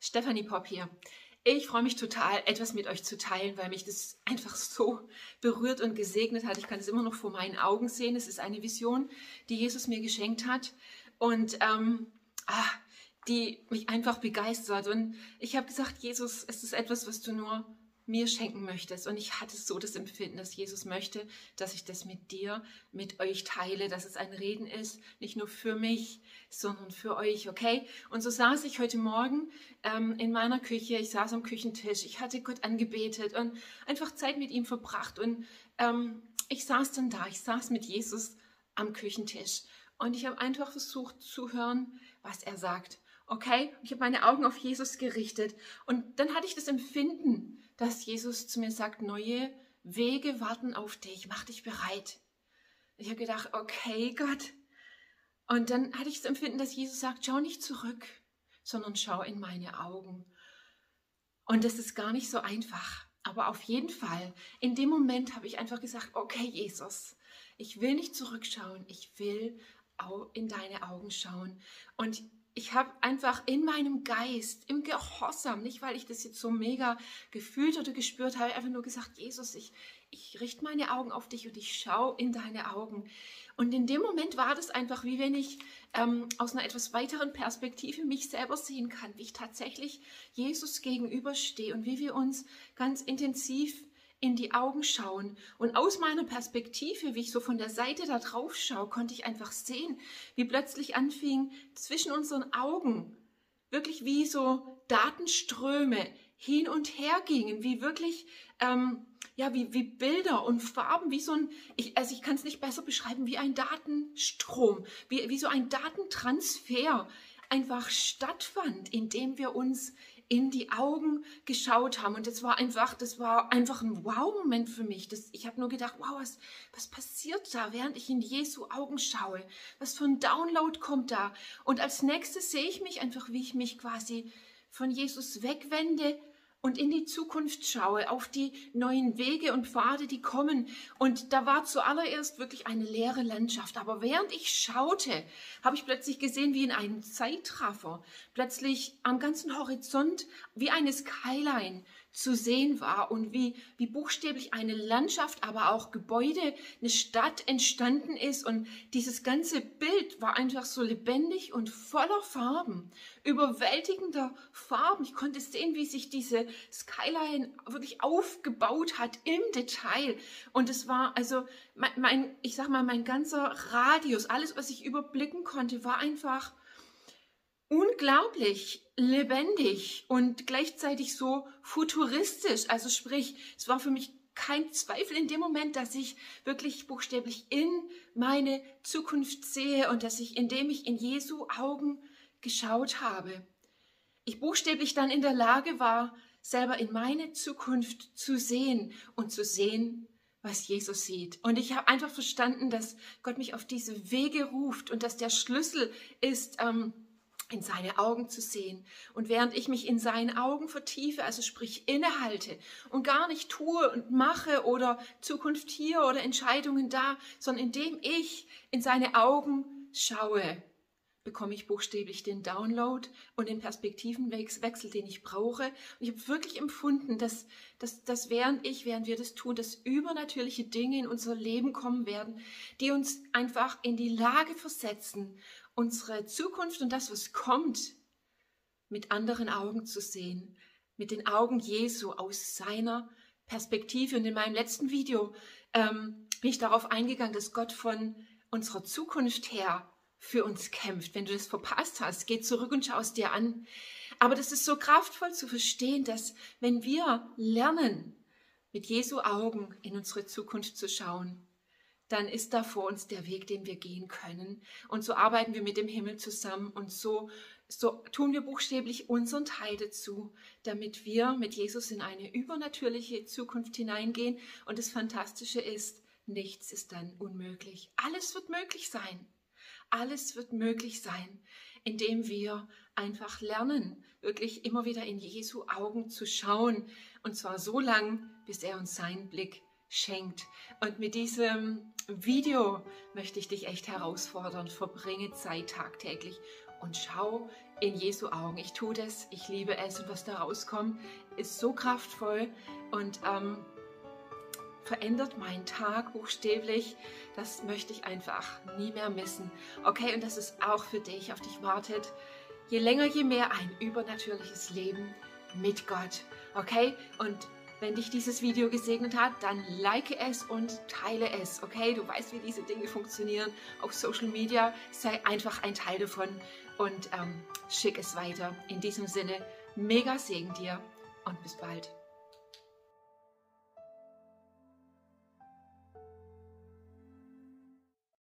Stephanie Pop hier. Ich freue mich total, etwas mit euch zu teilen, weil mich das einfach so berührt und gesegnet hat. Ich kann es immer noch vor meinen Augen sehen. Es ist eine Vision, die Jesus mir geschenkt hat und ähm, ah, die mich einfach begeistert. Und ich habe gesagt, Jesus, es ist etwas, was du nur mir schenken möchtest. Und ich hatte so das Empfinden, dass Jesus möchte, dass ich das mit dir, mit euch teile, dass es ein Reden ist, nicht nur für mich, sondern für euch, okay? Und so saß ich heute Morgen ähm, in meiner Küche, ich saß am Küchentisch, ich hatte Gott angebetet und einfach Zeit mit ihm verbracht. Und ähm, ich saß dann da, ich saß mit Jesus am Küchentisch und ich habe einfach versucht zu hören, was er sagt. Okay, ich habe meine Augen auf Jesus gerichtet und dann hatte ich das Empfinden, dass Jesus zu mir sagt, neue Wege warten auf dich, mach dich bereit. Ich habe gedacht, okay, Gott. Und dann hatte ich das Empfinden, dass Jesus sagt, schau nicht zurück, sondern schau in meine Augen. Und das ist gar nicht so einfach. Aber auf jeden Fall, in dem Moment habe ich einfach gesagt, okay, Jesus, ich will nicht zurückschauen, ich will in deine Augen schauen. Und ich habe einfach in meinem Geist, im Gehorsam, nicht weil ich das jetzt so mega gefühlt oder gespürt habe, einfach nur gesagt, Jesus, ich, ich richte meine Augen auf dich und ich schaue in deine Augen. Und in dem Moment war das einfach, wie wenn ich ähm, aus einer etwas weiteren Perspektive mich selber sehen kann, wie ich tatsächlich Jesus gegenüberstehe und wie wir uns ganz intensiv in die Augen schauen. Und aus meiner Perspektive, wie ich so von der Seite da drauf schaue, konnte ich einfach sehen, wie plötzlich anfing zwischen unseren Augen wirklich wie so Datenströme hin und her gingen, wie wirklich, ähm, ja, wie, wie Bilder und Farben, wie so ein, ich, also ich kann es nicht besser beschreiben, wie ein Datenstrom, wie, wie so ein Datentransfer einfach stattfand, indem wir uns in die Augen geschaut haben. Und das war einfach, das war einfach ein Wow-Moment für mich. Das, ich habe nur gedacht, wow, was, was passiert da, während ich in Jesu Augen schaue? Was für ein Download kommt da? Und als nächstes sehe ich mich einfach, wie ich mich quasi von Jesus wegwende und in die Zukunft schaue, auf die neuen Wege und Pfade, die kommen. Und da war zuallererst wirklich eine leere Landschaft. Aber während ich schaute, habe ich plötzlich gesehen, wie in einem Zeitraffer, plötzlich am ganzen Horizont, wie eine Skyline, zu sehen war und wie, wie buchstäblich eine Landschaft, aber auch Gebäude, eine Stadt entstanden ist. Und dieses ganze Bild war einfach so lebendig und voller Farben, überwältigender Farben. Ich konnte sehen, wie sich diese Skyline wirklich aufgebaut hat im Detail. Und es war also mein, mein ich sag mal, mein ganzer Radius, alles, was ich überblicken konnte, war einfach unglaublich lebendig und gleichzeitig so futuristisch. Also sprich, es war für mich kein Zweifel in dem Moment, dass ich wirklich buchstäblich in meine Zukunft sehe und dass ich, indem ich in Jesu Augen geschaut habe, ich buchstäblich dann in der Lage war, selber in meine Zukunft zu sehen und zu sehen, was Jesus sieht. Und ich habe einfach verstanden, dass Gott mich auf diese Wege ruft und dass der Schlüssel ist, ähm, in seine Augen zu sehen. Und während ich mich in seinen Augen vertiefe, also sprich innehalte und gar nicht tue und mache oder Zukunft hier oder Entscheidungen da, sondern indem ich in seine Augen schaue, bekomme ich buchstäblich den Download und den Perspektivenwechsel, den ich brauche. Und ich habe wirklich empfunden, dass, dass, dass während ich, während wir das tun, dass übernatürliche Dinge in unser Leben kommen werden, die uns einfach in die Lage versetzen, unsere Zukunft und das, was kommt, mit anderen Augen zu sehen, mit den Augen Jesu aus seiner Perspektive. Und in meinem letzten Video ähm, bin ich darauf eingegangen, dass Gott von unserer Zukunft her für uns kämpft. Wenn du das verpasst hast, geh zurück und schau es dir an. Aber das ist so kraftvoll zu verstehen, dass wenn wir lernen, mit Jesu Augen in unsere Zukunft zu schauen, dann ist da vor uns der Weg, den wir gehen können. Und so arbeiten wir mit dem Himmel zusammen und so, so tun wir buchstäblich unseren Teil dazu, damit wir mit Jesus in eine übernatürliche Zukunft hineingehen. Und das Fantastische ist, nichts ist dann unmöglich. Alles wird möglich sein. Alles wird möglich sein, indem wir einfach lernen, wirklich immer wieder in Jesu Augen zu schauen. Und zwar so lang, bis er uns seinen Blick schenkt. Und mit diesem Video möchte ich dich echt herausfordern. Verbringe Zeit tagtäglich und schau in Jesu Augen. Ich tue das, ich liebe es und was da rauskommt, ist so kraftvoll und ähm, verändert meinen Tag buchstäblich. Das möchte ich einfach nie mehr missen. Okay, und das ist auch für dich, auf dich wartet. Je länger, je mehr ein übernatürliches Leben mit Gott. Okay, und wenn dich dieses Video gesegnet hat, dann like es und teile es. Okay, du weißt, wie diese Dinge funktionieren auf Social Media. Sei einfach ein Teil davon und ähm, schick es weiter. In diesem Sinne, mega Segen dir und bis bald.